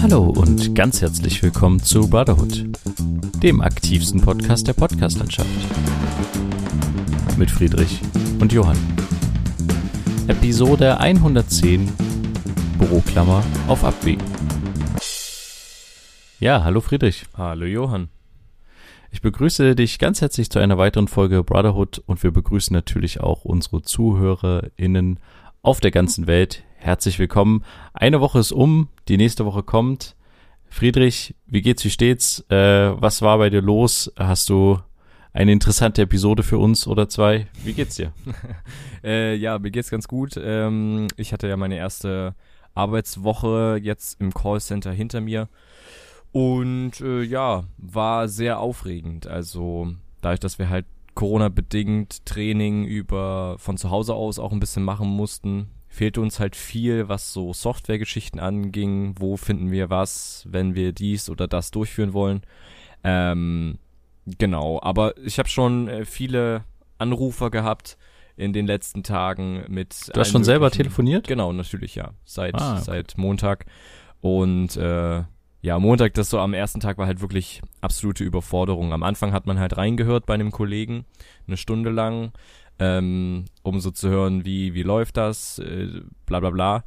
Hallo und ganz herzlich willkommen zu Brotherhood, dem aktivsten Podcast der Podcastlandschaft. Mit Friedrich und Johann. Episode 110 Büroklammer auf Abwägen. Ja, hallo Friedrich. Hallo Johann. Ich begrüße dich ganz herzlich zu einer weiteren Folge Brotherhood und wir begrüßen natürlich auch unsere ZuhörerInnen auf der ganzen Welt. Herzlich willkommen. Eine Woche ist um, die nächste Woche kommt. Friedrich, wie geht's, wie steht's? Äh, was war bei dir los? Hast du eine interessante Episode für uns oder zwei? Wie geht's dir? äh, ja, mir geht's ganz gut. Ähm, ich hatte ja meine erste Arbeitswoche jetzt im Callcenter hinter mir. Und äh, ja, war sehr aufregend. Also dadurch, dass wir halt Corona-bedingt Training über von zu Hause aus auch ein bisschen machen mussten, fehlte uns halt viel, was so Softwaregeschichten anging. Wo finden wir was, wenn wir dies oder das durchführen wollen? Ähm, genau, aber ich habe schon äh, viele Anrufer gehabt in den letzten Tagen mit. Du hast schon selber telefoniert? Genau, natürlich, ja. Seit, Ah, okay. seit Montag. Und äh, ja, Montag, das so am ersten Tag war halt wirklich absolute Überforderung. Am Anfang hat man halt reingehört bei einem Kollegen, eine Stunde lang, ähm, um so zu hören, wie, wie läuft das, äh, bla bla bla.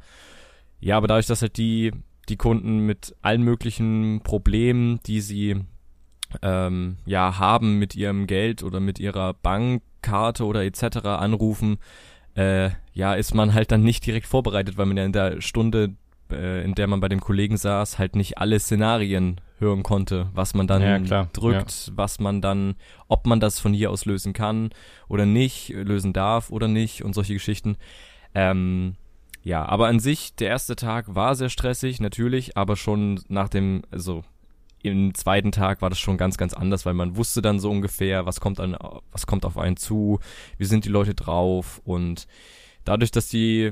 Ja, aber dadurch, dass halt die, die Kunden mit allen möglichen Problemen, die sie ähm, ja haben mit ihrem Geld oder mit ihrer Bankkarte oder etc. anrufen, äh, ja, ist man halt dann nicht direkt vorbereitet, weil man ja in der Stunde, äh, in der man bei dem Kollegen saß, halt nicht alle Szenarien hören konnte, was man dann Ja, drückt, was man dann, ob man das von hier aus lösen kann oder nicht, lösen darf oder nicht und solche Geschichten. Ähm, ja, aber an sich, der erste Tag war sehr stressig, natürlich, aber schon nach dem, also im zweiten Tag war das schon ganz, ganz anders, weil man wusste dann so ungefähr, was kommt an, was kommt auf einen zu, wie sind die Leute drauf und dadurch, dass die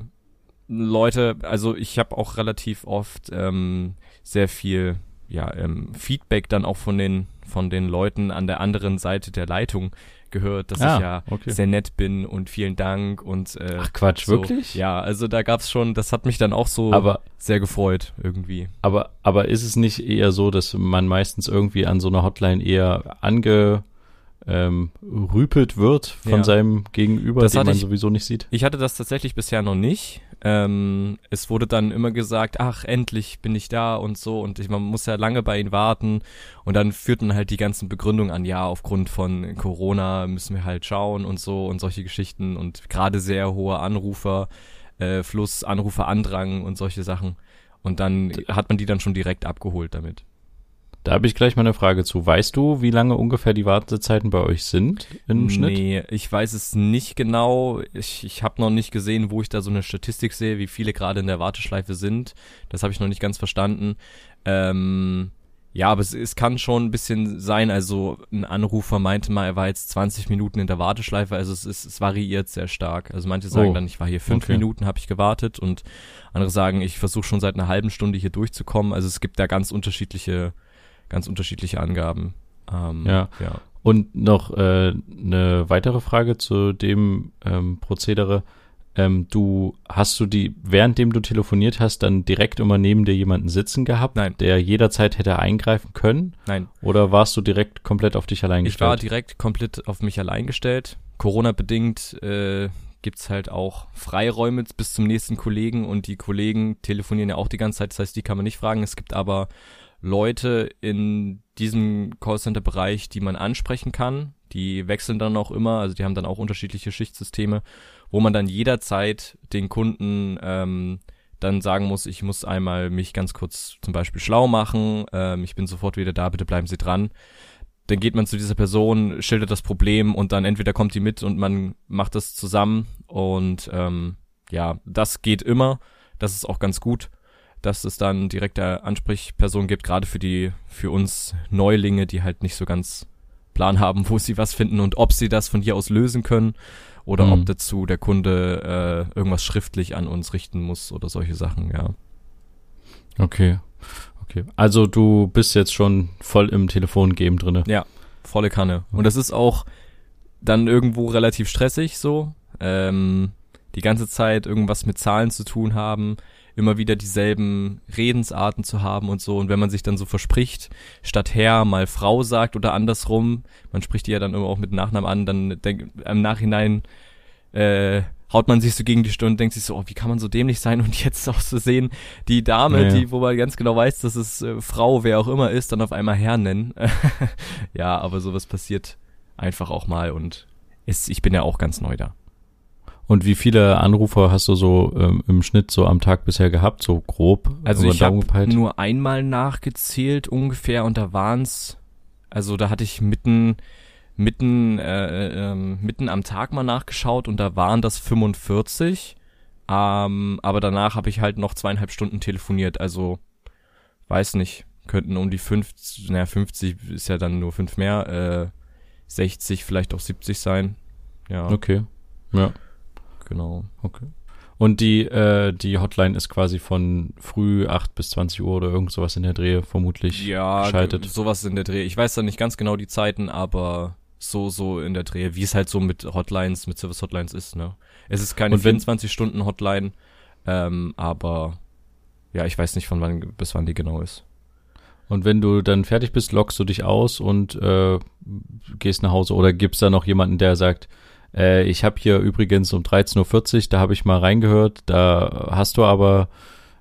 Leute, also ich habe auch relativ oft ähm, sehr viel ja, ähm, Feedback dann auch von den von den Leuten an der anderen Seite der Leitung gehört, dass Ah, ich ja okay. sehr nett bin und vielen Dank und äh, Ach Quatsch, so, wirklich? Ja, also da gab's schon, das hat mich dann auch so Aber sehr gefreut irgendwie. Aber, aber ist es nicht eher so, dass man meistens irgendwie an so einer Hotline eher ange ähm, rüpelt wird von Ja. seinem Gegenüber, Das den man ich- sowieso nicht sieht? Ich hatte das tatsächlich bisher noch nicht. Ähm, es wurde dann immer gesagt, ach, endlich bin ich da und so und ich, man muss ja lange bei ihnen warten und dann führten halt die ganzen Begründungen an, ja, aufgrund von Corona müssen wir halt schauen und so und solche Geschichten und gerade sehr hoher Anrufer, äh, Fluss, Anruferandrang und solche Sachen. Und dann hat man die dann schon direkt abgeholt damit. Da habe ich gleich mal eine Frage zu. Weißt du, wie lange ungefähr die Wartezeiten bei euch sind im Schnitt? Nee, ich weiß es nicht genau. Ich, ich habe noch nicht gesehen, wo ich da so eine Statistik sehe, wie viele gerade in der Warteschleife sind. Das habe ich noch nicht ganz verstanden. Ähm, ja, aber es, es kann schon ein bisschen sein. Also ein Anrufer meinte mal, er war jetzt 20 Minuten in der Warteschleife. Also es, ist, es variiert sehr stark. Also manche sagen Oh, dann, ich war hier fünf okay. Minuten, habe ich gewartet. Und andere sagen, ich versuche schon seit einer halben Stunde hier durchzukommen. Also es gibt da ganz unterschiedliche, ganz unterschiedliche Angaben. Ähm, Ja. ja. Und noch äh, eine weitere Frage zu dem ähm, Prozedere. Ähm, du hast du die, währenddem du telefoniert hast, dann direkt immer neben dir jemanden sitzen gehabt, Nein. der jederzeit hätte eingreifen können? Nein, Oder warst du direkt komplett auf dich allein Ich war gestellt? direkt komplett auf mich allein gestellt. Corona-bedingt äh, gibt's halt auch Freiräume bis zum nächsten Kollegen und die Kollegen telefonieren ja auch die ganze Zeit, das heißt, die kann man nicht fragen. Es gibt aber Leute in diesem Callcenter-Bereich, die man ansprechen kann. Die wechseln dann auch immer, also die haben dann auch unterschiedliche Schichtsysteme, wo man dann jederzeit den Kunden ähm, dann sagen muss, ich muss einmal mich ganz kurz zum Beispiel schlau machen, ähm, ich bin sofort wieder da, bitte bleiben Sie dran dann geht man zu dieser Person, schildert das Problem und dann entweder kommt die mit und man macht das zusammen und ähm, ja, das geht immer. Das ist auch ganz gut, dass es dann direkte Ansprechperson gibt, gerade für die, für uns Neulinge, die halt nicht so ganz Plan haben, wo sie was finden und ob sie das von hier aus lösen können oder Mhm. ob dazu der Kunde äh, irgendwas schriftlich an uns richten muss oder solche Sachen, ja. Okay. Okay. Also du bist jetzt schon voll im Telefongame drinne. Ja, volle Kanne. Und das ist auch dann irgendwo relativ stressig so. Ähm, die ganze Zeit irgendwas mit Zahlen zu tun haben. Immer wieder dieselben Redensarten zu haben und so. Und wenn man sich dann so verspricht, statt Herr mal Frau sagt oder andersrum, man spricht die ja dann immer auch mit Nachnamen an, dann denk, im Nachhinein äh, haut man sich so gegen die Stirn und denkt sich so, oh, wie kann man so dämlich sein und jetzt auch so sehen, die Dame, ja. die, wo man ganz genau weiß, dass es äh, Frau, wer auch immer ist, dann auf einmal Herr nennen. ja, aber sowas passiert einfach auch mal und ist, ich bin ja auch ganz neu da. Und wie viele Anrufer hast du so ähm, im Schnitt so am Tag bisher gehabt, so grob? Also ich habe nur einmal nachgezählt ungefähr und da waren's, also da hatte ich mitten mitten äh, äh, mitten am Tag mal nachgeschaut und da waren das 45. Ähm, aber danach habe ich halt noch zweieinhalb Stunden telefoniert, also weiß nicht, könnten um die 50, naja 50 ist ja dann nur fünf mehr, äh, 60 vielleicht auch 70 sein. Ja. Okay. Ja. Genau. Okay. Und die, äh, die Hotline ist quasi von früh 8 bis 20 Uhr oder irgend sowas in der Dreh vermutlich ja, geschaltet. sowas in der Dreh. Ich weiß da nicht ganz genau die Zeiten, aber so, so in der Dreh, wie es halt so mit Hotlines, mit Service-Hotlines ist, ne. Es ist keine 24-Stunden-Hotline, ähm, aber ja, ich weiß nicht, von wann bis wann die genau ist. Und wenn du dann fertig bist, lockst du dich aus und äh, gehst nach Hause oder gibt's da noch jemanden, der sagt, äh, ich habe hier übrigens um 13.40 Uhr, da habe ich mal reingehört, da hast du aber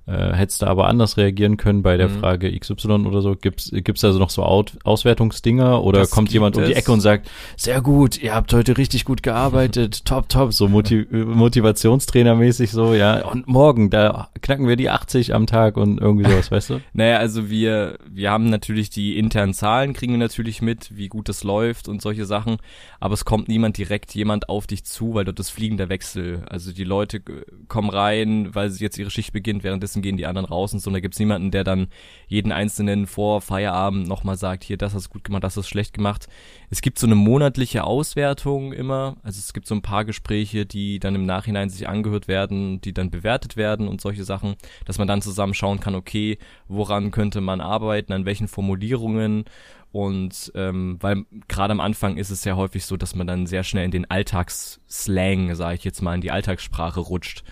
äh, hättest du aber anders reagieren können bei der mhm. Frage XY oder so? Gibt's gibt's also noch so Out Auswertungsdinger oder das kommt jemand um die Ecke und sagt, sehr gut, ihr habt heute richtig gut gearbeitet, top, top, so Motiv Motivationstrainermäßig so, ja. Und morgen, da knacken wir die 80 am Tag und irgendwie sowas, weißt du? Naja, also wir, wir haben natürlich die internen Zahlen, kriegen wir natürlich mit, wie gut das läuft und solche Sachen, aber es kommt niemand direkt jemand auf dich zu, weil dort ist fliegender Wechsel. Also die Leute kommen rein, weil sie jetzt ihre Schicht beginnt, währenddessen währenddessen gehen die anderen raus und so. Und da gibt's niemanden, der dann jeden Einzelnen vor Feierabend nochmal sagt, hier, das hast du gut gemacht, das hast du schlecht gemacht. Es gibt so eine monatliche Auswertung immer. Also es gibt so ein paar Gespräche, die dann im Nachhinein sich angehört werden, die dann bewertet werden und solche Sachen, dass man dann zusammen schauen kann, okay, woran könnte man arbeiten, an welchen Formulierungen und ähm, weil gerade am Anfang ist es ja häufig so, dass man dann sehr schnell in den Alltagsslang, sage ich jetzt mal, in die Alltagssprache rutscht.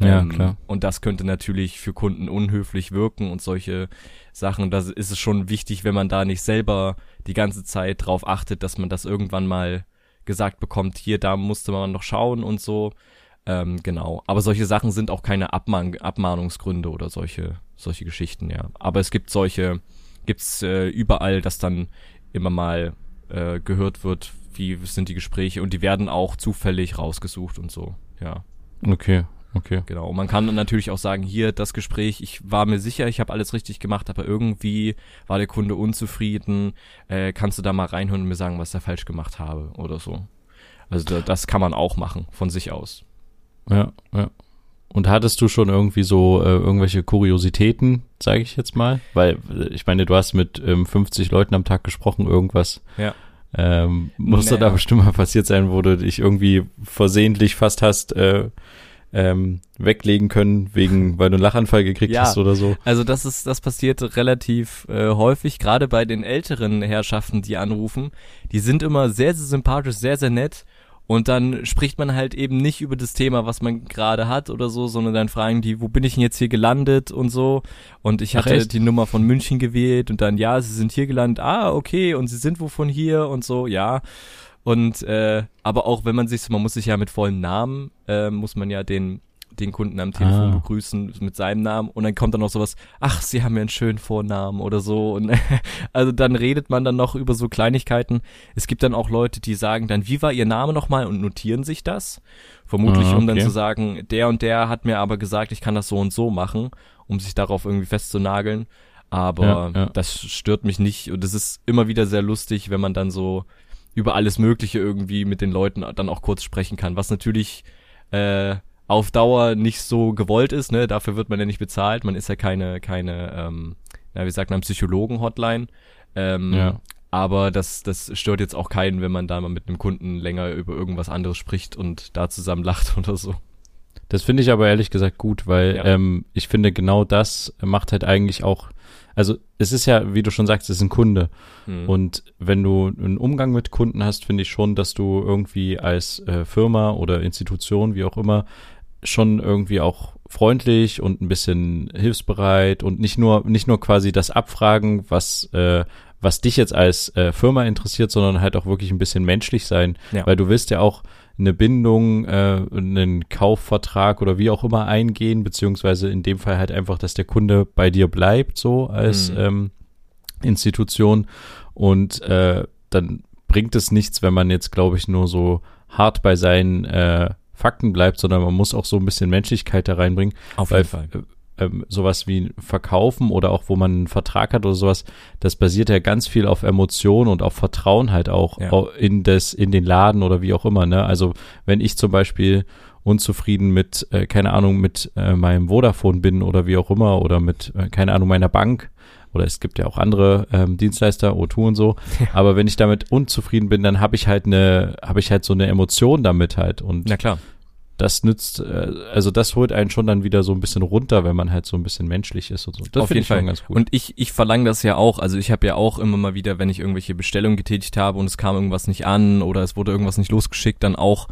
Ja, ähm, klar. Und das könnte natürlich für Kunden unhöflich wirken und solche Sachen. Da ist es schon wichtig, wenn man da nicht selber die ganze Zeit drauf achtet, dass man das irgendwann mal gesagt bekommt, hier, da musste man noch schauen und so. Ähm, genau. Aber solche Sachen sind auch keine Abmahn Abmahnungsgründe oder solche, solche Geschichten, ja. Aber es gibt solche, gibt's äh, überall, dass dann immer mal äh, gehört wird, wie sind die Gespräche und die werden auch zufällig rausgesucht und so, ja. Okay, Okay. Genau. Und man kann natürlich auch sagen, hier das Gespräch, ich war mir sicher, ich habe alles richtig gemacht, aber irgendwie war der Kunde unzufrieden. Äh, kannst du da mal reinhören und mir sagen, was ich da falsch gemacht habe oder so. Also das kann man auch machen von sich aus. Ja, ja. Und hattest du schon irgendwie so äh, irgendwelche Kuriositäten, sage ich jetzt mal? Weil äh, ich meine, du hast mit ähm, 50 Leuten am Tag gesprochen, irgendwas. Ja. Ähm, muss naja. da bestimmt mal passiert sein, wo du dich irgendwie versehentlich fast hast äh, ähm, weglegen können, wegen, weil du einen Lachanfall gekriegt ja, hast oder so. Also das ist, das passiert relativ äh, häufig, gerade bei den älteren Herrschaften, die anrufen. Die sind immer sehr, sehr sympathisch, sehr, sehr nett. Und dann spricht man halt eben nicht über das Thema, was man gerade hat oder so, sondern dann fragen die, wo bin ich denn jetzt hier gelandet und so. Und ich hatte Ach, die Nummer von München gewählt und dann, ja, sie sind hier gelandet, ah, okay, und sie sind wo von hier und so, ja. Und äh, aber auch wenn man sich, man muss sich ja mit vollen Namen, äh, muss man ja den den Kunden am Telefon ah. begrüßen mit seinem Namen und dann kommt dann noch sowas, ach, sie haben ja einen schönen Vornamen oder so und also dann redet man dann noch über so Kleinigkeiten. Es gibt dann auch Leute, die sagen dann, wie war ihr Name nochmal und notieren sich das, vermutlich ah, okay. um dann zu sagen, der und der hat mir aber gesagt, ich kann das so und so machen, um sich darauf irgendwie festzunageln. Aber ja, ja. das stört mich nicht und es ist immer wieder sehr lustig, wenn man dann so über alles Mögliche irgendwie mit den Leuten dann auch kurz sprechen kann, was natürlich äh, auf Dauer nicht so gewollt ist, ne? Dafür wird man ja nicht bezahlt. Man ist ja keine, keine, ähm, ja, wie sagt man, Psychologen-Hotline. Ähm, ja. Aber das, das stört jetzt auch keinen, wenn man da mal mit einem Kunden länger über irgendwas anderes spricht und da zusammen lacht oder so. Das finde ich aber ehrlich gesagt gut, weil ja. ähm, ich finde genau das macht halt eigentlich auch also es ist ja, wie du schon sagst, es ist ein Kunde. Mhm. Und wenn du einen Umgang mit Kunden hast, finde ich schon, dass du irgendwie als äh, Firma oder Institution, wie auch immer, schon irgendwie auch freundlich und ein bisschen hilfsbereit und nicht nur nicht nur quasi das Abfragen, was äh, was dich jetzt als äh, Firma interessiert, sondern halt auch wirklich ein bisschen menschlich sein, Ja. weil du willst ja auch eine Bindung, äh, einen Kaufvertrag oder wie auch immer eingehen, beziehungsweise in dem Fall halt einfach, dass der Kunde bei dir bleibt, so als Mhm. ähm, Institution und äh, dann bringt es nichts, wenn man jetzt, glaube ich, nur so hart bei seinen äh, Fakten bleibt, sondern man muss auch so ein bisschen Menschlichkeit da reinbringen Auf weil jeden Fall. Äh, ähm, sowas wie Verkaufen oder auch wo man einen Vertrag hat oder sowas, das basiert ja ganz viel auf Emotionen und auf Vertrauen halt auch Ja. in das, in den Laden oder wie auch immer, ne? Also wenn ich zum Beispiel unzufrieden mit, äh, keine Ahnung, mit äh, meinem Vodafone bin oder wie auch immer oder mit, äh, keine Ahnung, meiner Bank oder es gibt ja auch andere ähm, Dienstleister, O2 und so, aber wenn ich damit unzufrieden bin, dann habe ich halt eine, habe ich halt so eine Emotion damit halt und Na klar. Das nützt, äh, also das holt einen schon dann wieder so ein bisschen runter, wenn man halt so ein bisschen menschlich ist und so. Das Auf finde jeden ich schon Fall. ganz gut. Und ich, ich verlange das ja auch. Also ich habe ja auch immer mal wieder, wenn ich irgendwelche Bestellungen getätigt habe und es kam irgendwas nicht an oder es wurde irgendwas nicht losgeschickt, dann auch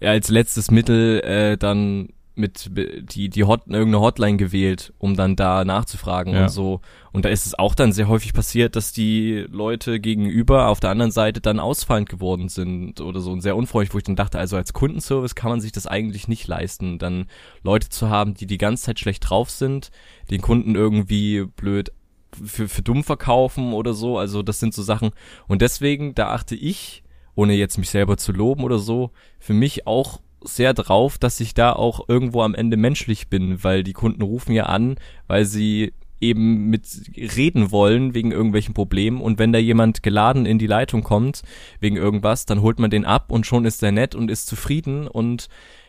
als letztes Mittel äh, dann mit die die Hot irgendeine Hotline gewählt, um dann da nachzufragen Ja. und so. Und da ist es auch dann sehr häufig passiert, dass die Leute gegenüber auf der anderen Seite dann ausfallend geworden sind oder so und sehr unfreundlich, wo ich dann dachte, also als Kundenservice kann man sich das eigentlich nicht leisten, dann Leute zu haben, die die ganze Zeit schlecht drauf sind, den Kunden irgendwie blöd für, für dumm verkaufen oder so. Also das sind so Sachen. Und deswegen, da achte ich, ohne jetzt mich selber zu loben oder so, für mich auch sehr drauf, dass ich da auch irgendwo am Ende menschlich bin, weil die Kunden rufen ja an, weil sie eben mit reden wollen wegen irgendwelchen Problemen und wenn da jemand geladen in die Leitung kommt wegen irgendwas, dann holt man den ab und schon ist er nett und ist zufrieden und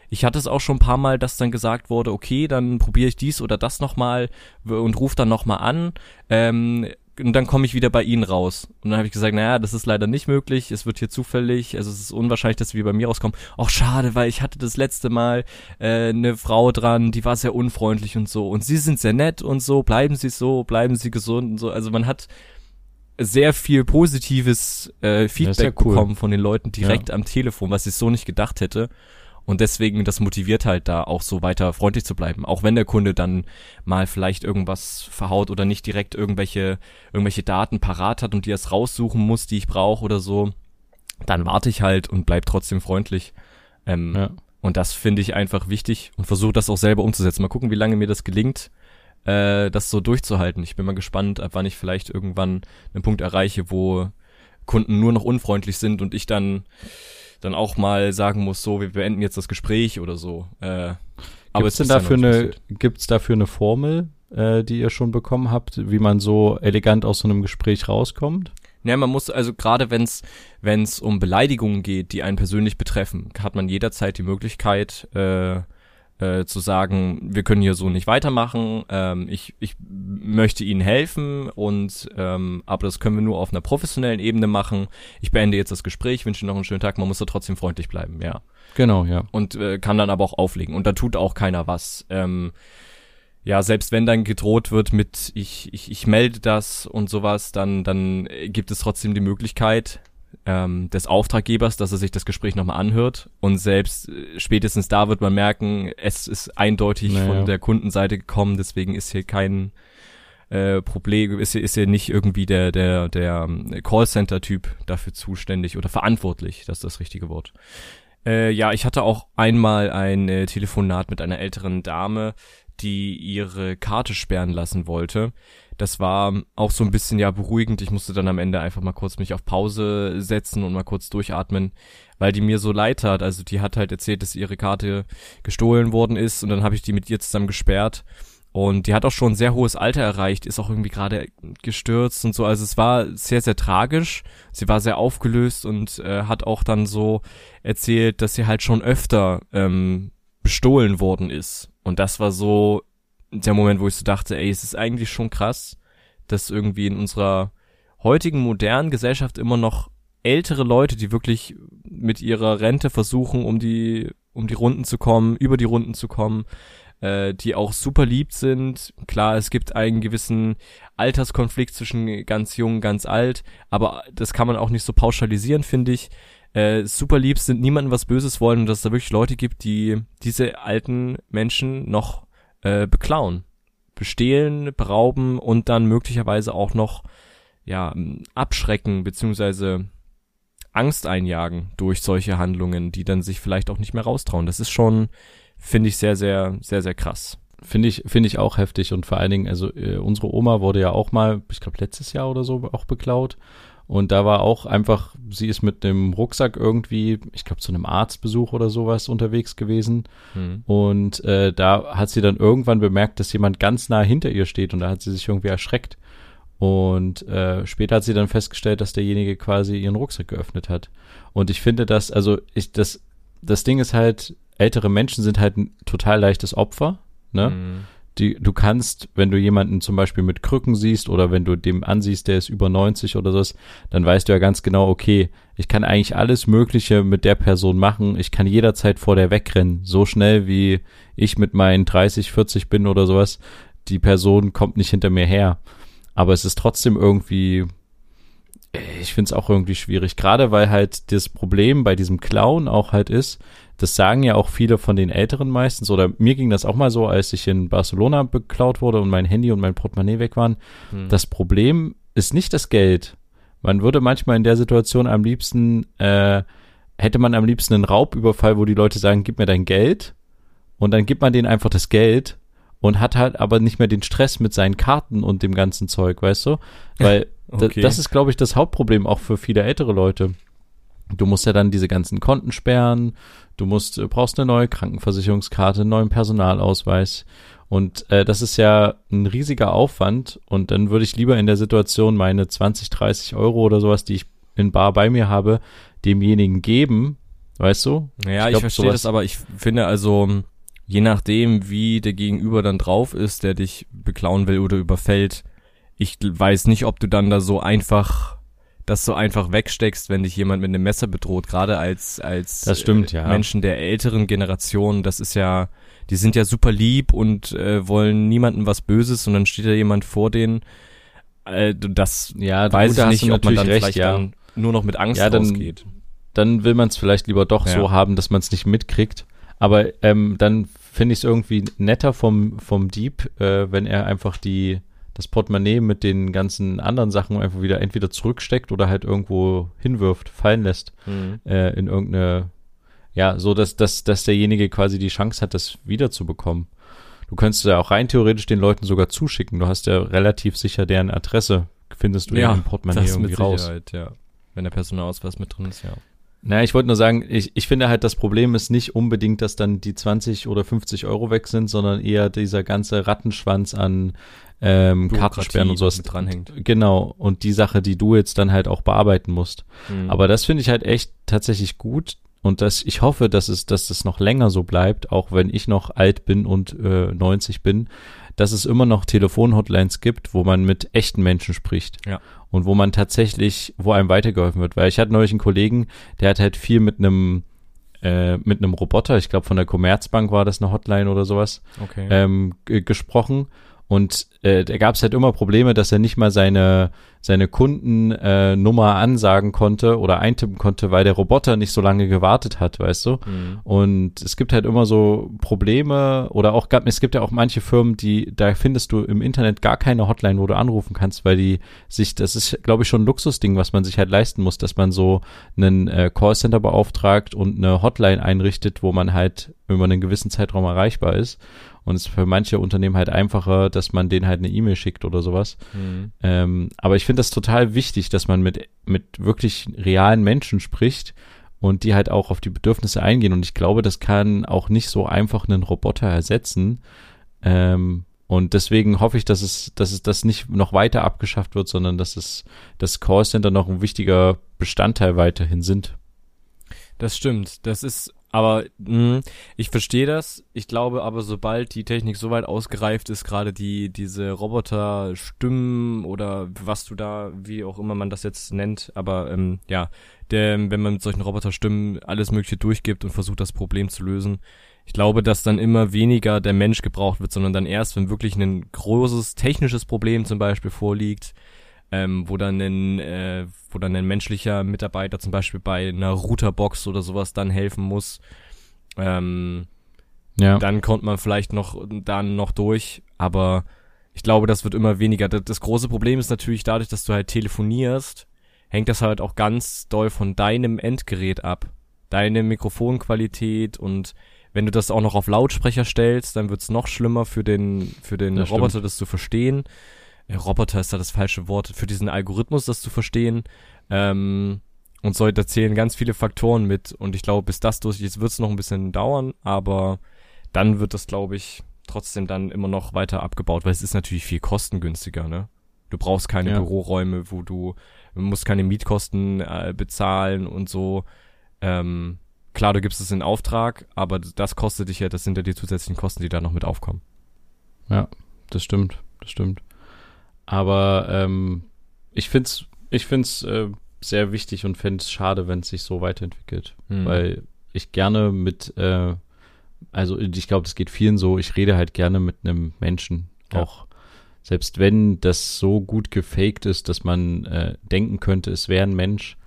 ich hatte es auch schon ein paar Mal, dass dann gesagt wurde, okay, dann probiere ich dies oder das nochmal und ruf dann nochmal an. Ähm, und dann komme ich wieder bei Ihnen raus. Und dann habe ich gesagt, naja, das ist leider nicht möglich, es wird hier zufällig, also es ist unwahrscheinlich, dass wir bei mir rauskommen. Auch schade, weil ich hatte das letzte Mal äh, eine Frau dran, die war sehr unfreundlich und so. Und Sie sind sehr nett und so, bleiben Sie so, bleiben Sie gesund und so. Also man hat sehr viel positives äh, Feedback ja cool. bekommen von den Leuten direkt am Telefon, was ich so nicht gedacht hätte. Und deswegen, das motiviert halt da auch so weiter freundlich zu bleiben. Auch wenn der Kunde dann mal vielleicht irgendwas verhaut oder nicht direkt irgendwelche, irgendwelche Daten parat hat und die erst raussuchen muss, die ich brauche oder so, dann warte ich halt und bleib trotzdem freundlich. Ähm, Ja. Und das finde ich einfach wichtig und versuche das auch selber umzusetzen. Mal gucken, wie lange mir das gelingt, äh, das so durchzuhalten. Ich bin mal gespannt, ab wann ich vielleicht irgendwann einen Punkt erreiche, wo Kunden nur noch unfreundlich sind und ich dann dann auch mal sagen muss, so, wir beenden jetzt das Gespräch oder so. Äh, Gibt es es denn dafür eine, gibt's dafür eine Formel, äh, die ihr schon bekommen habt, wie man so elegant aus so einem Gespräch rauskommt? Ja, man muss also gerade wenn es wenn es um Beleidigungen geht, die einen persönlich betreffen, hat man jederzeit die Möglichkeit äh, äh, zu sagen, wir können hier so nicht weitermachen. Ähm, ich ich möchte Ihnen helfen und ähm, aber das können wir nur auf einer professionellen Ebene machen. Ich beende jetzt das Gespräch, wünsche Ihnen noch einen schönen Tag. Man muss da trotzdem freundlich bleiben, ja Genau, ja. und äh, kann dann aber auch auflegen und da tut auch keiner was. Ähm, ja, selbst wenn dann gedroht wird mit ich, ich, ich melde das und sowas, dann, dann gibt es trotzdem die Möglichkeit ähm, des Auftraggebers, dass er sich das Gespräch nochmal anhört und selbst äh, spätestens da wird man merken, es ist eindeutig Naja. von der Kundenseite gekommen, deswegen ist hier kein äh, Problem, ist hier, ist hier nicht irgendwie der, der, der ähm, Callcenter-Typ dafür zuständig oder verantwortlich, das ist das richtige Wort. Äh, ja, ich hatte auch einmal ein äh, Telefonat mit einer älteren Dame, die ihre Karte sperren lassen wollte. Das war auch so ein bisschen ja beruhigend. Ich musste dann am Ende einfach mal kurz mich auf Pause setzen und mal kurz durchatmen, weil die mir so leid tat. Also die hat halt erzählt, dass ihre Karte gestohlen worden ist und dann habe ich die mit ihr zusammen gesperrt. Und die hat auch schon ein sehr hohes Alter erreicht, ist auch irgendwie gerade gestürzt und so. Also es war sehr, sehr tragisch. Sie war sehr aufgelöst und äh, hat auch dann so erzählt, dass sie halt schon öfter ähm, bestohlen worden ist. Und das war so der Moment, wo ich so dachte, ey, es ist eigentlich schon krass, dass irgendwie in unserer heutigen modernen Gesellschaft immer noch ältere Leute, die wirklich mit ihrer Rente versuchen, um die, um die Runden zu kommen, über die Runden zu kommen, äh, die auch super lieb sind. Klar, es gibt einen gewissen Alterskonflikt zwischen ganz jung, ganz alt, aber das kann man auch nicht so pauschalisieren, finde ich. Äh, super lieb sind, niemandem was Böses wollen und dass es da wirklich Leute gibt, die diese alten Menschen noch äh, beklauen. Bestehlen, berauben und dann möglicherweise auch noch ja, abschrecken beziehungsweise Angst einjagen durch solche Handlungen, die dann sich vielleicht auch nicht mehr raustrauen. Das ist schon, finde ich, sehr, sehr, sehr, sehr krass. Finde ich, finde ich auch heftig und vor allen Dingen, also äh, unsere Oma wurde ja auch mal, ich glaube letztes Jahr oder so auch beklaut und da war auch einfach, sie ist mit dem Rucksack irgendwie, ich glaube, zu einem Arztbesuch oder sowas unterwegs gewesen. Mhm. Und äh, da hat sie dann irgendwann bemerkt, dass jemand ganz nah hinter ihr steht und da hat sie sich irgendwie erschreckt. Und äh, später hat sie dann festgestellt, dass derjenige quasi ihren Rucksack geöffnet hat. Und ich finde das, also ich, das, das Ding ist halt, ältere Menschen sind halt ein total leichtes Opfer. Ne? Mhm die, du kannst, wenn du jemanden zum Beispiel mit Krücken siehst oder wenn du dem ansiehst, der ist über 90 oder so, dann weißt du ja ganz genau, okay, ich kann eigentlich alles Mögliche mit der Person machen. Ich kann jederzeit vor der wegrennen. So schnell wie ich mit meinen 30, 40 bin oder sowas. Die Person kommt nicht hinter mir her. Aber es ist trotzdem irgendwie, ich finde es auch irgendwie schwierig. Gerade weil halt das Problem bei diesem Clown auch halt ist, das sagen ja auch viele von den Älteren meistens, oder mir ging das auch mal so, als ich in Barcelona beklaut wurde und mein Handy und mein Portemonnaie weg waren. Hm. Das Problem ist nicht das Geld. Man würde manchmal in der Situation am liebsten, äh, hätte man am liebsten einen Raubüberfall, wo die Leute sagen, gib mir dein Geld. Und dann gibt man denen einfach das Geld und hat halt aber nicht mehr den Stress mit seinen Karten und dem ganzen Zeug, weißt du? Weil okay. das ist, glaube ich, das Hauptproblem auch für viele ältere Leute. Du musst ja dann diese ganzen Konten sperren, du musst, äh, brauchst eine neue Krankenversicherungskarte, einen neuen Personalausweis. Und äh, das ist ja ein riesiger Aufwand. Und dann würde ich lieber in der Situation meine 20, 30 Euro oder sowas, die ich in Bar bei mir habe, demjenigen geben. Weißt du? Ja, ich, ich verstehe das, aber ich finde also, je nachdem, wie der Gegenüber dann drauf ist, der dich beklauen will oder überfällt, ich weiß nicht, ob du dann da so einfach das so einfach wegsteckst, wenn dich jemand mit einem Messer bedroht, gerade als als das stimmt, äh, ja. Menschen der älteren Generation, das ist ja, die sind ja super lieb und äh, wollen niemandem was Böses und dann steht da jemand vor denen. Äh, das ja, weiß ich nicht, ob man dann recht, vielleicht ja. dann nur noch mit Angst ja, dann, rausgeht. Dann will man es vielleicht lieber doch ja. so haben, dass man es nicht mitkriegt. Aber ähm, dann finde ich es irgendwie netter vom vom Dieb, äh, wenn er einfach die das Portemonnaie mit den ganzen anderen Sachen einfach wieder entweder zurücksteckt oder halt irgendwo hinwirft, fallen lässt mhm. äh, in irgendeine, ja, so dass, dass, dass derjenige quasi die Chance hat, das wiederzubekommen. Du könntest ja auch rein theoretisch den Leuten sogar zuschicken. Du hast ja relativ sicher deren Adresse, findest du ja im Portemonnaie irgendwie raus. Ja. Wenn der Personalausweis mit drin ist, ja. Naja, ich wollte nur sagen, ich, ich finde halt, das Problem ist nicht unbedingt, dass dann die 20 oder 50 Euro weg sind, sondern eher dieser ganze Rattenschwanz an ähm, Kartensperren und sowas dranhängt. Genau. Und die Sache, die du jetzt dann halt auch bearbeiten musst. Mhm. Aber das finde ich halt echt tatsächlich gut. Und das, ich hoffe, dass es, dass es noch länger so bleibt, auch wenn ich noch alt bin und äh, 90 bin, dass es immer noch Telefonhotlines gibt, wo man mit echten Menschen spricht. Ja. Und wo man tatsächlich, wo einem weitergeholfen wird. Weil ich hatte neulich einen Kollegen, der hat halt viel mit einem äh, mit einem Roboter, ich glaube von der Commerzbank war das eine Hotline oder sowas, okay. ähm, gesprochen. Und äh, da gab es halt immer Probleme, dass er nicht mal seine, seine Kundennummer äh, ansagen konnte oder eintippen konnte, weil der Roboter nicht so lange gewartet hat, weißt du? Mhm. Und es gibt halt immer so Probleme oder auch gab, es gibt ja auch manche Firmen, die, da findest du im Internet gar keine Hotline, wo du anrufen kannst, weil die sich, das ist, glaube ich, schon ein Luxusding, was man sich halt leisten muss, dass man so einen äh, Callcenter beauftragt und eine Hotline einrichtet, wo man halt über einen gewissen Zeitraum erreichbar ist. Und es ist für manche Unternehmen halt einfacher, dass man denen halt eine E-Mail schickt oder sowas. Mhm. Ähm, aber ich finde das total wichtig, dass man mit, mit wirklich realen Menschen spricht und die halt auch auf die Bedürfnisse eingehen. Und ich glaube, das kann auch nicht so einfach einen Roboter ersetzen. Ähm, und deswegen hoffe ich, dass es, dass es das nicht noch weiter abgeschafft wird, sondern dass es das Callcenter noch ein wichtiger Bestandteil weiterhin sind. Das stimmt. Das ist aber mh, hm, ich verstehe das. Ich glaube aber, sobald die Technik so weit ausgereift ist, gerade die diese Roboter-Stimmen oder was du da, wie auch immer man das jetzt nennt, aber ähm, ja, der, wenn man mit solchen Roboter-Stimmen alles Mögliche durchgibt und versucht, das Problem zu lösen, ich glaube, dass dann immer weniger der Mensch gebraucht wird, sondern dann erst, wenn wirklich ein großes technisches Problem zum Beispiel vorliegt, ähm, wo dann ein, äh, wo dann ein menschlicher Mitarbeiter zum Beispiel bei einer Routerbox oder sowas dann helfen muss. Ähm, Ja. Dann kommt man vielleicht noch dann noch durch, aber ich glaube, das wird immer weniger. Das, das große Problem ist natürlich dadurch, dass du halt telefonierst, hängt das halt auch ganz doll von deinem Endgerät ab. Deine Mikrofonqualität und wenn du das auch noch auf Lautsprecher stellst, dann wird's noch schlimmer für den, für den das Roboter, stimmt. das zu verstehen. Äh, Roboter ist da das falsche Wort, für diesen Algorithmus das zu verstehen. Ähm, und so, da zählen ganz viele Faktoren mit. Und ich glaube, bis das durch ist, wird's noch ein bisschen dauern, aber dann wird das, glaube ich, trotzdem dann immer noch weiter abgebaut, weil es ist natürlich viel kostengünstiger, ne? Du brauchst keine ja. Büroräume, wo du, du musst keine Mietkosten äh, bezahlen und so. Ähm, klar, du gibst es in Auftrag, aber das kostet dich ja, das sind ja die zusätzlichen Kosten, die da noch mit aufkommen. Ja, das stimmt, das stimmt. Aber ähm, ich find's, ich find's äh, sehr wichtig und fände es schade, wenn es sich so weiterentwickelt, hm. weil ich gerne mit äh, also ich glaube, das geht vielen so, ich rede halt gerne mit einem Menschen. Ja. Auch selbst wenn das so gut gefaked ist, dass man äh, denken könnte, es wäre ein Mensch.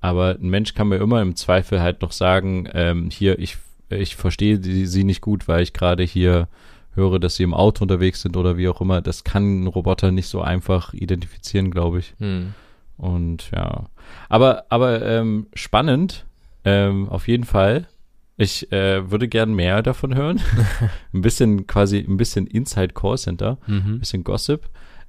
Aber ein Mensch kann mir immer im Zweifel halt noch sagen, ähm, hier, ich, ich verstehe sie nicht gut, weil ich gerade hier höre, dass sie im Auto unterwegs sind oder wie auch immer. Das kann ein Roboter nicht so einfach identifizieren, glaube ich. Hm. Und ja. Aber, aber ähm, spannend, ähm, auf jeden Fall. Ich äh, würde gern mehr davon hören. ein bisschen quasi, ein bisschen Inside Call Center, mhm. ein bisschen Gossip.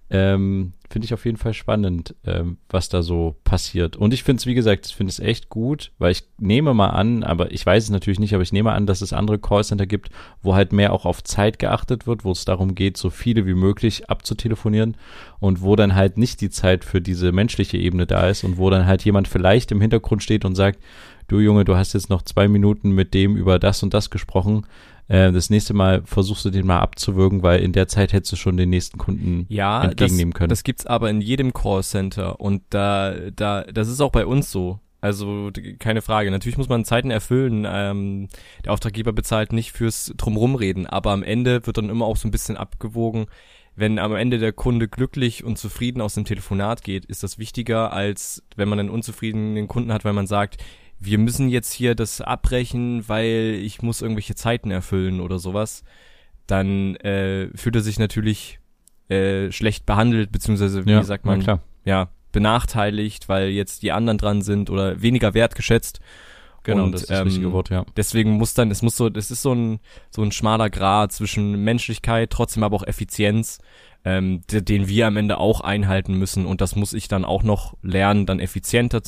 Ähm, finde ich auf jeden Fall spannend, ähm, was da so passiert. Und ich finde es, wie gesagt, ich finde es echt gut, weil ich nehme mal an, aber ich weiß es natürlich nicht, aber ich nehme an, dass es andere Callcenter gibt, wo halt mehr auch auf Zeit geachtet wird, wo es darum geht, so viele wie möglich abzutelefonieren und wo dann halt nicht die Zeit für diese menschliche Ebene da ist und wo dann halt jemand vielleicht im Hintergrund steht und sagt, du Junge, du hast jetzt noch zwei Minuten mit dem über das und das gesprochen. Äh, das nächste Mal versuchst du den mal abzuwürgen, weil in der Zeit hättest du schon den nächsten Kunden ja, entgegennehmen das, können. Das gibt's aber in jedem Callcenter und da, da, das ist auch bei uns so. Also keine Frage. Natürlich muss man Zeiten erfüllen. Ähm, der Auftraggeber bezahlt nicht fürs Drumrumreden, aber am Ende wird dann immer auch so ein bisschen abgewogen. Wenn am Ende der Kunde glücklich und zufrieden aus dem Telefonat geht, ist das wichtiger, als wenn man einen unzufriedenen Kunden hat, weil man sagt, wir müssen jetzt hier das abbrechen, weil ich muss irgendwelche Zeiten erfüllen oder sowas, dann äh, fühlt er sich natürlich äh, schlecht behandelt, beziehungsweise, wie ja, sagt man, ja, benachteiligt, weil jetzt die anderen dran sind oder weniger wertgeschätzt. Genau, und, das ist das ähm, richtige Wort, ja. Deswegen muss dann, es muss so, es ist so ein, so ein schmaler Grad zwischen Menschlichkeit, trotzdem aber auch Effizienz, ähm, den wir am Ende auch einhalten müssen. Und das muss ich dann auch noch lernen, dann effizienter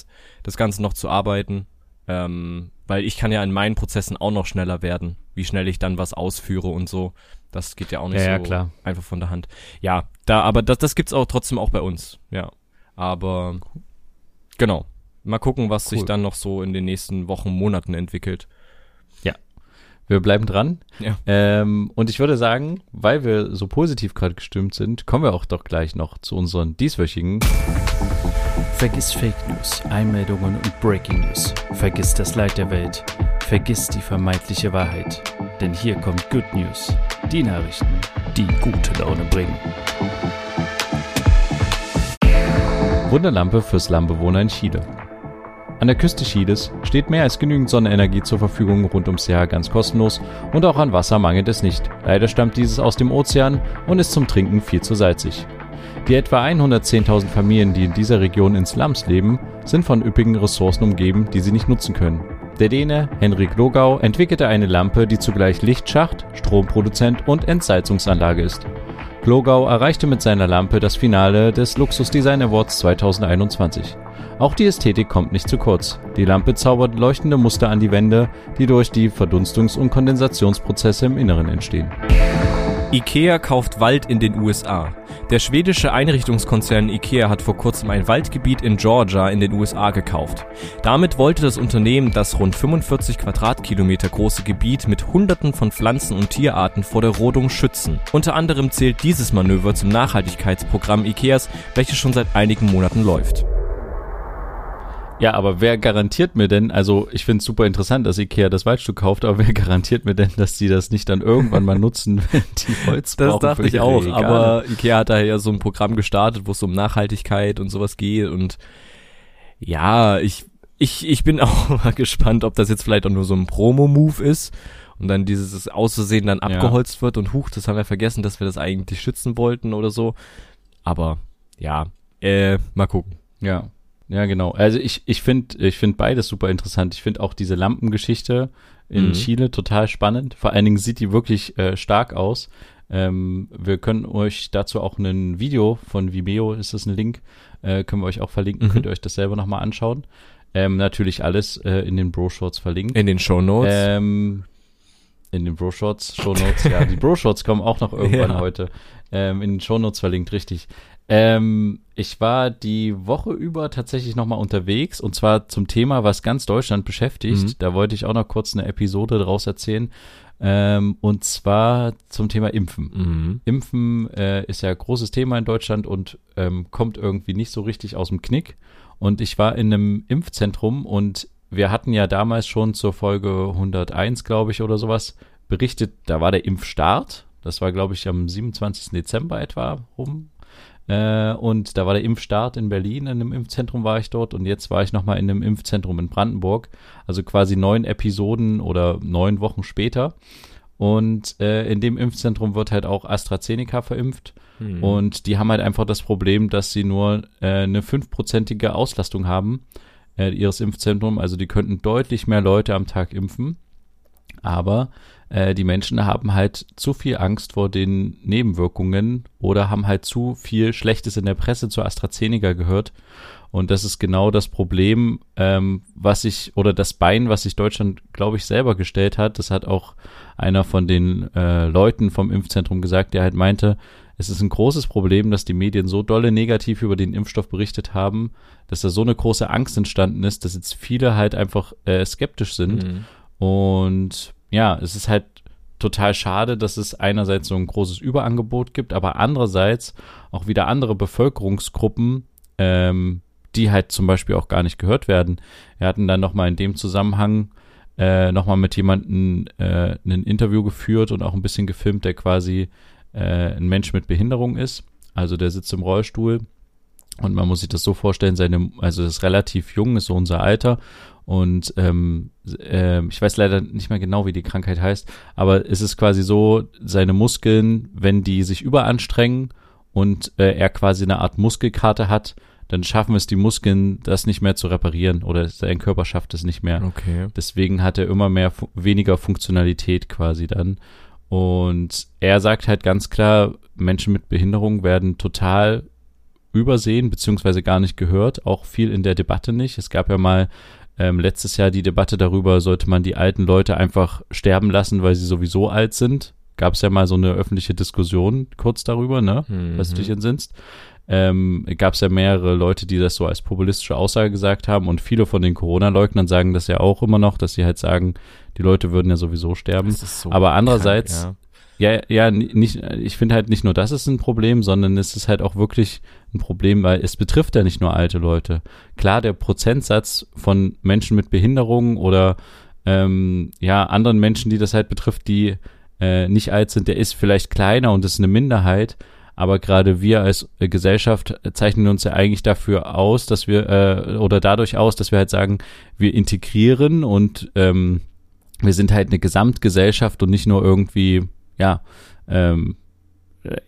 das Ganze noch zu arbeiten. Ähm, weil ich kann ja in meinen Prozessen auch noch schneller werden, wie schnell ich dann was ausführe und so. Das geht ja auch nicht ja, so ja, einfach von der Hand. Ja, da, aber das, das gibt's auch trotzdem auch bei uns. Ja. Aber genau. Mal gucken, was cool. sich dann noch so in den nächsten Wochen, Monaten entwickelt. Wir bleiben dran. Ja. Ähm, und ich würde sagen, weil wir so positiv gerade gestimmt sind, kommen wir auch doch gleich noch zu unseren dieswöchigen Vergiss Fake News, Einmeldungen und Breaking News. Vergiss das Leid der Welt. Vergiss die vermeintliche Wahrheit. Denn hier kommt Good News. Die Nachrichten, die gute Laune bringen. Wunderlampe für Slumbewohner in Chile. An der Küste Chiles steht mehr als genügend Sonnenenergie zur Verfügung rund ums Jahr ganz kostenlos und auch an Wasser mangelt es nicht. Leider stammt dieses aus dem Ozean und ist zum Trinken viel zu salzig. Die etwa 110.000 Familien, die in dieser Region in Slums leben, sind von üppigen Ressourcen umgeben, die sie nicht nutzen können. Der Däne Henrik Logau entwickelte eine Lampe, die zugleich Lichtschacht, Stromproduzent und Entsalzungsanlage ist. Glogau erreichte mit seiner Lampe das Finale des Luxus Design Awards 2021. Auch die Ästhetik kommt nicht zu kurz. Die Lampe zaubert leuchtende Muster an die Wände, die durch die Verdunstungs- und Kondensationsprozesse im Inneren entstehen. IKEA kauft Wald in den USA. Der schwedische Einrichtungskonzern IKEA hat vor kurzem ein Waldgebiet in Georgia in den USA gekauft. Damit wollte das Unternehmen das rund 45 Quadratkilometer große Gebiet mit Hunderten von Pflanzen und Tierarten vor der Rodung schützen. Unter anderem zählt dieses Manöver zum Nachhaltigkeitsprogramm IKEAs, welches schon seit einigen Monaten läuft. Ja, aber wer garantiert mir denn, also ich finde es super interessant, dass Ikea das Waldstück kauft, aber wer garantiert mir denn, dass die das nicht dann irgendwann mal nutzen, wenn die Holz das brauchen? Das dachte ich auch, Regale. aber Ikea hat da ja so ein Programm gestartet, wo es um Nachhaltigkeit und sowas geht und ja, ich, ich, ich bin auch mal gespannt, ob das jetzt vielleicht auch nur so ein Promo-Move ist und dann dieses Auszusehen dann Ja. abgeholzt wird und huch, das haben wir vergessen, dass wir das eigentlich schützen wollten oder so. Aber ja, äh, mal gucken. Ja. Ja, genau. Also ich, ich finde ich find beides super interessant. Ich finde auch diese Lampengeschichte in Mhm. Chile total spannend. Vor allen Dingen sieht die wirklich äh, stark aus. Ähm, wir können euch dazu auch ein Video von Vimeo, ist das ein Link, äh, können wir euch auch verlinken, Mhm. könnt ihr euch das selber nochmal anschauen. Ähm, natürlich alles äh, in den Bro-Shorts verlinkt. In den Show Notes. Ähm, in den Bro-Shorts, Show-Notes, ja, die Bro-Shorts kommen auch noch irgendwann Ja. heute. Ähm, in den Show-Notes verlinkt, richtig. Ähm, ich war die Woche über tatsächlich nochmal unterwegs und zwar zum Thema, was ganz Deutschland beschäftigt. Mhm. Da wollte ich auch noch kurz eine Episode draus erzählen. Ähm, und zwar zum Thema Impfen. mhm. Impfen äh, ist ja großes Thema in Deutschland und ähm, kommt irgendwie nicht so richtig aus dem Knick. Und ich war in einem Impfzentrum und wir hatten ja damals schon zur Folge 101, glaube ich, oder sowas berichtet, da war der Impfstart. Das war, glaube ich, am 27. Dezember etwa rum. Äh, und da war der Impfstart in Berlin, in einem Impfzentrum war ich dort und jetzt war ich nochmal in einem Impfzentrum in Brandenburg. Also quasi neun Episoden oder neun Wochen später. Und äh, in dem Impfzentrum wird halt auch AstraZeneca verimpft. Mhm. Und die haben halt einfach das Problem, dass sie nur äh, eine fünfprozentige Auslastung haben, äh, ihres Impfzentrums. Also die könnten deutlich mehr Leute am Tag impfen. Aber äh, die Menschen haben halt zu viel Angst vor den Nebenwirkungen oder haben halt zu viel Schlechtes in der Presse zu AstraZeneca gehört. Und das ist genau das Problem, ähm, was sich, oder das Bein, was sich Deutschland, glaube ich, selber gestellt hat. Das hat auch einer von den äh, Leuten vom Impfzentrum gesagt, der halt meinte, es ist ein großes Problem, dass die Medien so dolle negativ über den Impfstoff berichtet haben, dass da so eine große Angst entstanden ist, dass jetzt viele halt einfach äh, skeptisch sind. Mhm. Und ja, es ist halt total schade, dass es einerseits so ein großes Überangebot gibt, aber andererseits auch wieder andere Bevölkerungsgruppen, ähm, die halt zum Beispiel auch gar nicht gehört werden. Wir hatten dann nochmal in dem Zusammenhang äh, nochmal mit jemandem äh, ein Interview geführt und auch ein bisschen gefilmt, der quasi äh, ein Mensch mit Behinderung ist. Also der sitzt im Rollstuhl und man muss sich das so vorstellen, seine, also ist relativ jung, ist so unser Alter und ähm, äh, ich weiß leider nicht mehr genau, wie die Krankheit heißt, aber es ist quasi so, seine Muskeln, wenn die sich überanstrengen und äh, er quasi eine Art Muskelkarte hat, dann schaffen es die Muskeln, das nicht mehr zu reparieren oder sein Körper schafft es nicht mehr. Okay. Deswegen hat er immer mehr weniger Funktionalität quasi dann. Und er sagt halt ganz klar, Menschen mit Behinderung werden total übersehen beziehungsweise gar nicht gehört, auch viel in der Debatte nicht. Es gab ja mal ähm, letztes Jahr die Debatte darüber, sollte man die alten Leute einfach sterben lassen, weil sie sowieso alt sind. Gab es ja mal so eine öffentliche Diskussion kurz darüber, ne? was du dich entsinnst. Ähm, gab es ja mehrere Leute, die das so als populistische Aussage gesagt haben und viele von den Corona-Leugnern sagen das ja auch immer noch, dass sie halt sagen, die Leute würden ja sowieso sterben. So Aber andererseits, krank, Ja, ja, ni- nicht, ich finde halt nicht nur das ist ein Problem, sondern es ist halt auch wirklich ein Problem, weil es betrifft ja nicht nur alte Leute. Klar, der Prozentsatz von Menschen mit Behinderungen oder ähm, ja, anderen Menschen, die das halt betrifft, die äh, nicht alt sind, der ist vielleicht kleiner und ist eine Minderheit, aber gerade wir als äh, Gesellschaft zeichnen uns ja eigentlich dafür aus, dass wir äh, oder dadurch aus, dass wir halt sagen, wir integrieren und ähm, wir sind halt eine Gesamtgesellschaft und nicht nur irgendwie, ja, ähm,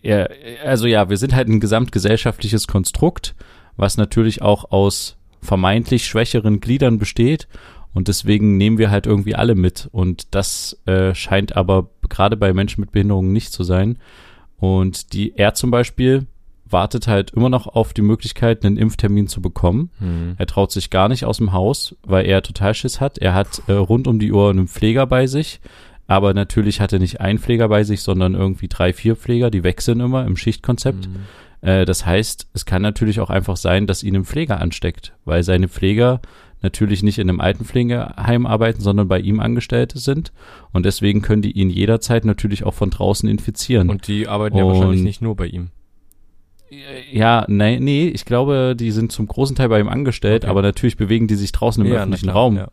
ja, also ja, wir sind halt ein gesamtgesellschaftliches Konstrukt, was natürlich auch aus vermeintlich schwächeren Gliedern besteht und deswegen nehmen wir halt irgendwie alle mit und das äh, scheint aber gerade bei Menschen mit Behinderungen nicht zu sein und die er zum Beispiel wartet halt immer noch auf die Möglichkeit, einen Impftermin zu bekommen. Hm. Er traut sich gar nicht aus dem Haus, weil er total Schiss hat. Er hat äh, rund um die Uhr einen Pfleger bei sich, aber natürlich hat er nicht einen Pfleger bei sich, sondern irgendwie drei, vier Pfleger, die wechseln immer im Schichtkonzept. Hm. Äh, das heißt, es kann natürlich auch einfach sein, dass ihn ein Pfleger ansteckt, weil seine Pfleger natürlich nicht in einem Altenpflegeheim arbeiten, sondern bei ihm Angestellte sind. Und deswegen können die ihn jederzeit natürlich auch von draußen infizieren. Und die arbeiten ja wahrscheinlich Und- nicht nur bei ihm. Ja, nee, nee, ich glaube, die sind zum großen Teil bei ihm angestellt, Okay. aber natürlich bewegen die sich draußen im Ja, öffentlichen Raum. ja.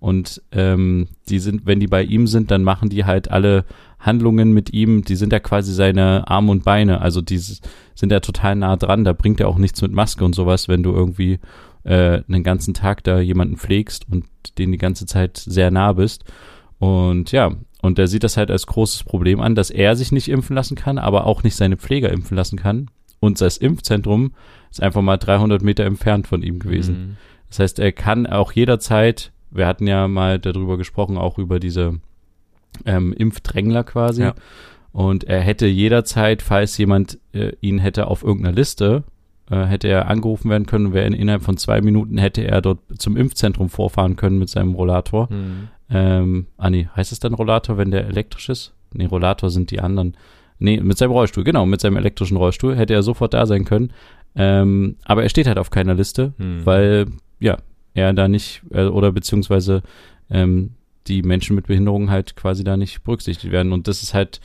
Und ähm, die sind, wenn die bei ihm sind, dann machen die halt alle Handlungen mit ihm, die sind ja quasi seine Arme und Beine, also die sind ja total nah dran, da bringt er auch nichts mit Maske und sowas, wenn du irgendwie äh, einen ganzen Tag da jemanden pflegst und den die ganze Zeit sehr nah bist. Und ja, und der sieht das halt als großes Problem an, dass er sich nicht impfen lassen kann, aber auch nicht seine Pfleger impfen lassen kann. Und das Impfzentrum ist einfach mal 300 Meter entfernt von ihm gewesen. Mhm. Das heißt, er kann auch jederzeit, wir hatten ja mal darüber gesprochen, auch über diese ähm, Impfdrängler quasi. Ja. Und er hätte jederzeit, falls jemand äh, ihn hätte auf irgendeiner Liste, äh, hätte er angerufen werden können, wäre in, innerhalb von zwei Minuten hätte er dort zum Impfzentrum vorfahren können mit seinem Rollator. Mhm. Ähm, ah nee, heißt es dann Rollator, wenn der elektrisch ist? Nee, Rollator sind die anderen. Nee, mit seinem Rollstuhl, genau, mit seinem elektrischen Rollstuhl hätte er sofort da sein können. Ähm, aber er steht halt auf keiner Liste, Hm. weil, ja, er da nicht, äh, oder beziehungsweise ähm, die Menschen mit Behinderungen halt quasi da nicht berücksichtigt werden. Und das ist halt,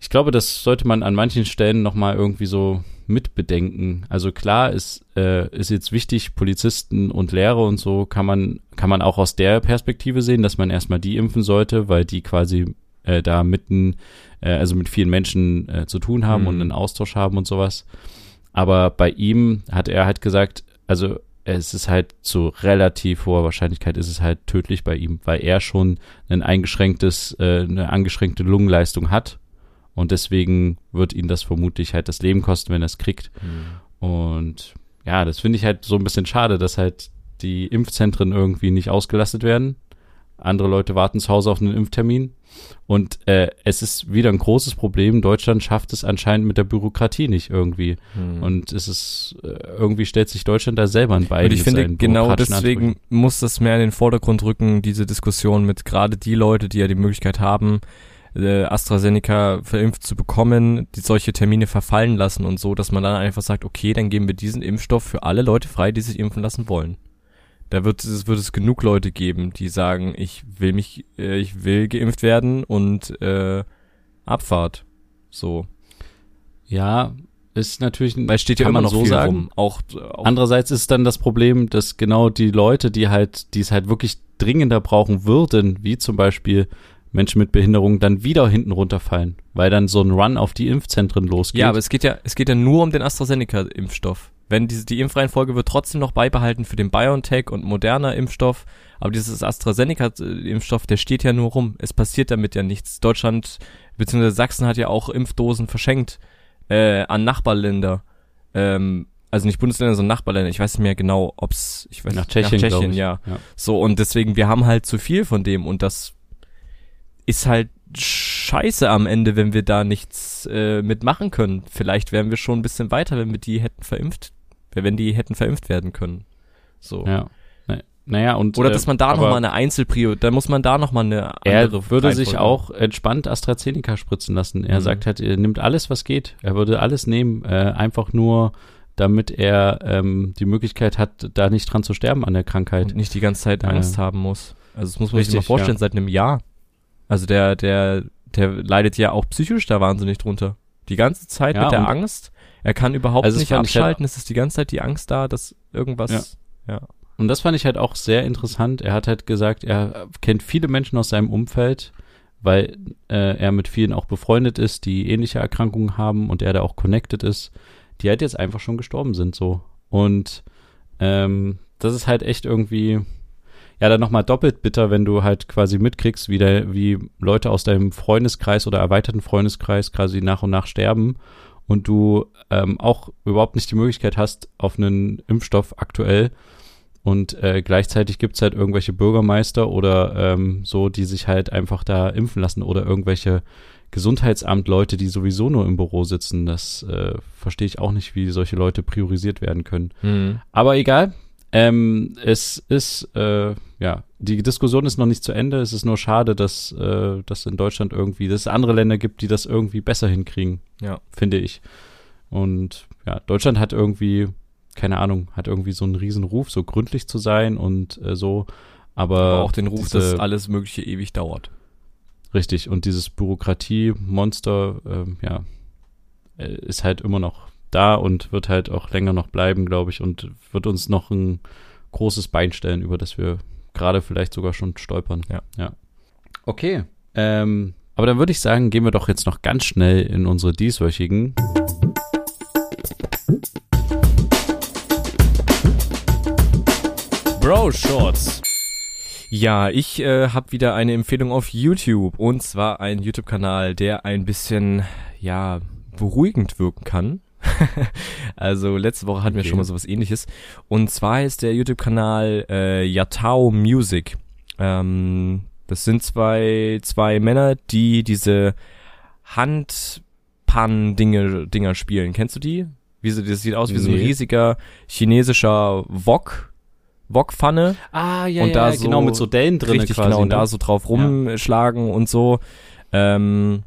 ich glaube, das sollte man an manchen Stellen nochmal irgendwie so mitbedenken. Also klar ist, äh, ist jetzt wichtig, Polizisten und Lehrer und so kann man, kann man auch aus der Perspektive sehen, dass man erstmal die impfen sollte, weil die quasi äh, da mitten, äh, also mit vielen Menschen äh, zu tun haben Mhm. und einen Austausch haben und sowas. Aber bei ihm hat er halt gesagt, also es ist halt zu relativ hoher Wahrscheinlichkeit ist es halt tödlich bei ihm, weil er schon ein eingeschränktes, äh, eine eingeschränkte Lungenleistung hat und deswegen wird ihn das vermutlich halt das Leben kosten, wenn er es kriegt. Mhm. Und ja, das finde ich halt so ein bisschen schade, dass halt die Impfzentren irgendwie nicht ausgelastet werden. Andere Leute warten zu Hause auf einen Impftermin. Und äh, es ist wieder ein großes Problem. Deutschland schafft es anscheinend mit der Bürokratie nicht irgendwie. Mhm. Und es ist, äh, irgendwie stellt sich Deutschland da selber ein Bein. Und ich finde, genau deswegen Ansprüchen. muss das mehr in den Vordergrund rücken, diese Diskussion mit gerade die Leute, die ja die Möglichkeit haben, äh, AstraZeneca verimpft zu bekommen, die solche Termine verfallen lassen und so, dass man dann einfach sagt, okay, dann geben wir diesen Impfstoff für alle Leute frei, die sich impfen lassen wollen. Da wird es, wird es genug Leute geben, die sagen, ich will mich, äh, ich will geimpft werden und äh, Abfahrt. So. Ja, ist natürlich ein Weil steht ja immer noch so viel sagen? rum. Auch, auch Andererseits ist dann das Problem, dass genau die Leute, die halt, die es halt wirklich dringender brauchen würden, wie zum Beispiel Menschen mit Behinderung, dann wieder hinten runterfallen, weil dann so ein Run auf die Impfzentren losgeht. Ja, aber es geht ja, es geht ja nur um den AstraZeneca-Impfstoff. Wenn diese, die Impfreihenfolge wird trotzdem noch beibehalten für den BioNTech und moderner Impfstoff, aber dieses AstraZeneca-Impfstoff, der steht ja nur rum. Es passiert damit ja nichts. Deutschland bzw. Sachsen hat ja auch Impfdosen verschenkt äh, an Nachbarländer. Ähm, also nicht Bundesländer, sondern Nachbarländer. Ich weiß nicht mehr genau, ob's ich weiß nach Tschechien, nach Tschechien ja. ja. So, und deswegen, wir haben halt zu viel von dem und das ist halt scheiße am Ende, wenn wir da nichts äh, mitmachen können. Vielleicht wären wir schon ein bisschen weiter, wenn wir die hätten verimpft, wenn die hätten verimpft werden können. So. ja. Na- Naja, und Oder äh, dass man da nochmal eine Einzelprio, da muss man da nochmal eine andere Er würde sich Reihenfolge- auch entspannt AstraZeneca spritzen lassen. Er Mhm. sagt halt, er nimmt alles, was geht. Er würde alles nehmen, äh, einfach nur, damit er ähm, die Möglichkeit hat, da nicht dran zu sterben an der Krankheit. und nicht die ganze Zeit Äh, Angst haben muss. Also das muss man sich richtig, mal vorstellen, ja. seit einem Jahr. Also der, der, der leidet ja auch psychisch da wahnsinnig drunter. Die ganze Zeit Ja, mit der Angst. Er kann überhaupt Also nicht halt- abschalten. Es ist die ganze Zeit die Angst da, dass irgendwas. Ja. Und das fand ich halt auch sehr interessant. Er hat halt gesagt, er kennt viele Menschen aus seinem Umfeld, weil äh, er mit vielen auch befreundet ist, die ähnliche Erkrankungen haben und er da auch connected ist, die halt jetzt einfach schon gestorben sind so. Und ähm, das ist halt echt irgendwie, ja, dann nochmal doppelt bitter, wenn du halt quasi mitkriegst, wie, der, wie Leute aus deinem Freundeskreis oder erweiterten Freundeskreis quasi nach und nach sterben und du ähm, auch überhaupt nicht die Möglichkeit hast auf einen Impfstoff aktuell und äh, gleichzeitig gibt's halt irgendwelche Bürgermeister oder ähm, so, die sich halt einfach da impfen lassen oder irgendwelche Gesundheitsamtleute, die sowieso nur im Büro sitzen. Das äh, verstehe ich auch nicht, wie solche Leute priorisiert werden können. Hm. Aber egal. Ähm, es ist, äh, ja, die Diskussion ist noch nicht zu Ende. Es ist nur schade, dass äh, dass in Deutschland irgendwie, dass es andere Länder gibt, die das irgendwie besser hinkriegen, Ja. finde ich. Und ja, Deutschland hat irgendwie, keine Ahnung, hat irgendwie so einen riesen Ruf, so gründlich zu sein und äh, so. Aber, Aber auch den Ruf, diese, dass alles Mögliche ewig dauert. Richtig, und dieses Bürokratie-Monster, ähm, ja, äh, ist halt immer noch da und wird halt auch länger noch bleiben, glaube ich, und wird uns noch ein großes Bein stellen, über das wir gerade vielleicht sogar schon stolpern. Ja. ja. Okay. Ähm, aber dann würde ich sagen, gehen wir doch jetzt noch ganz schnell in unsere dieswöchigen. Bro Shorts. Ja, ich äh, habe wieder eine Empfehlung auf YouTube und zwar ein YouTube-Kanal, der ein bisschen ja beruhigend wirken kann. also letzte Woche hatten wir Okay. schon mal sowas ähnliches. Und zwar ist der YouTube-Kanal äh, Yatao Music. Ähm, das sind zwei, zwei Männer, die diese Handpan-Dinge Dinger spielen. Kennst du die? Wie so, das sieht aus wie so ein Nee. riesiger chinesischer Wok, Wokpfanne. Ah, ja, Und da ja, so genau, mit so Dellen drin Richtig, quasi. genau. Und ne? da so drauf rumschlagen und so. Ähm,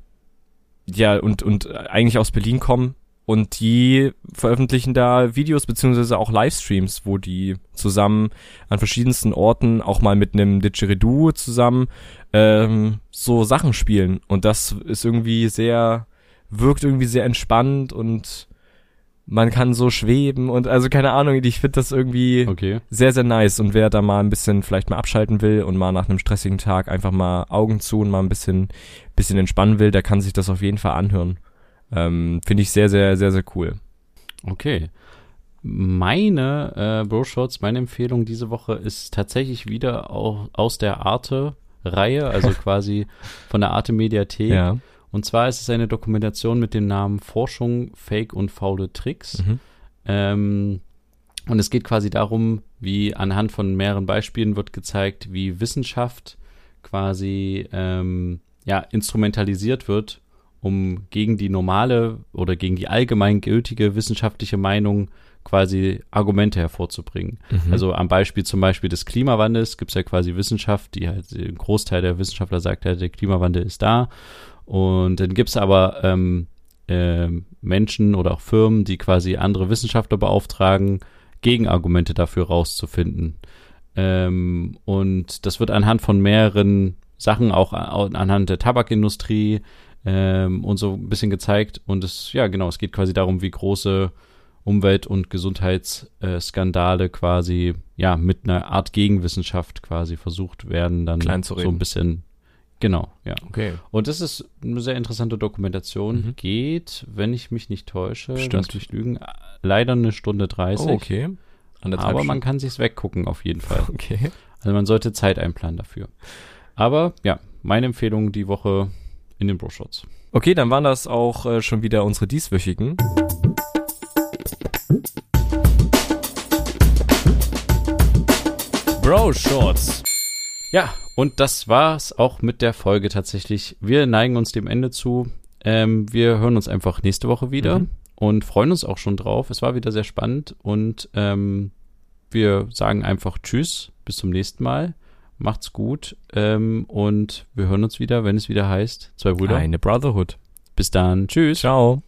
ja, und, und eigentlich aus Berlin kommen. Und die veröffentlichen da Videos beziehungsweise auch Livestreams, wo die zusammen an verschiedensten Orten, auch mal mit einem Didgeridoo zusammen, ähm, so Sachen spielen. Und das ist irgendwie sehr, wirkt irgendwie sehr entspannt und man kann so schweben und also keine Ahnung, ich finde das irgendwie Okay. sehr, sehr nice. Und wer da mal ein bisschen vielleicht mal abschalten will und mal nach einem stressigen Tag einfach mal Augen zu und mal ein bisschen, bisschen entspannen will, der kann sich das auf jeden Fall anhören. Ähm, Finde ich sehr, sehr, sehr, sehr cool. Okay. Meine äh, Bro-Shots, meine Empfehlung diese Woche ist tatsächlich wieder auch aus der Arte-Reihe, also quasi von der Arte-Mediathek. Ja. Und zwar ist es eine Dokumentation mit dem Namen Forschung, Fake und faule Tricks. Mhm. Ähm, und es geht quasi darum, wie anhand von mehreren Beispielen wird gezeigt, wie Wissenschaft quasi ähm, ja, instrumentalisiert wird, um gegen die normale oder gegen die allgemein gültige wissenschaftliche Meinung quasi Argumente hervorzubringen. Mhm. Also am Beispiel zum Beispiel des Klimawandels gibt es ja quasi Wissenschaft, die halt, ein Großteil der Wissenschaftler sagt ja, der Klimawandel ist da. Und dann gibt es aber ähm, ähm, Menschen oder auch Firmen, die quasi andere Wissenschaftler beauftragen, Gegenargumente dafür rauszufinden. Ähm, und das wird anhand von mehreren Sachen, auch anhand der Tabakindustrie ähm, und so ein bisschen gezeigt. Und es, ja, genau, es geht quasi darum, wie große Umwelt- und Gesundheitsskandale quasi, ja, mit einer Art Gegenwissenschaft quasi versucht werden, dann Klein zu so reden. ein bisschen, genau, ja. okay. Und das ist eine sehr interessante Dokumentation. Mhm. Geht, wenn ich mich nicht täusche, Stimmt. lass mich lügen, leider eine Stunde 30. Oh, okay. Anderthalb Aber man kann sich's weggucken auf jeden Fall. Okay. Also man sollte Zeit einplanen dafür. Aber ja, meine Empfehlung die Woche in den Bro-Shots. Okay, dann waren das auch äh, schon wieder unsere dieswöchigen. Bro Shorts. Ja, und das war's auch mit der Folge tatsächlich. Wir neigen uns dem Ende zu. Ähm, wir hören uns einfach nächste Woche wieder Mhm. und freuen uns auch schon drauf. Es war wieder sehr spannend und ähm, wir sagen einfach Tschüss, bis zum nächsten Mal. Macht's gut ähm, und wir hören uns wieder, wenn es wieder heißt. Zwei Brüder. Eine Brotherhood. Bis dann. Tschüss. Ciao.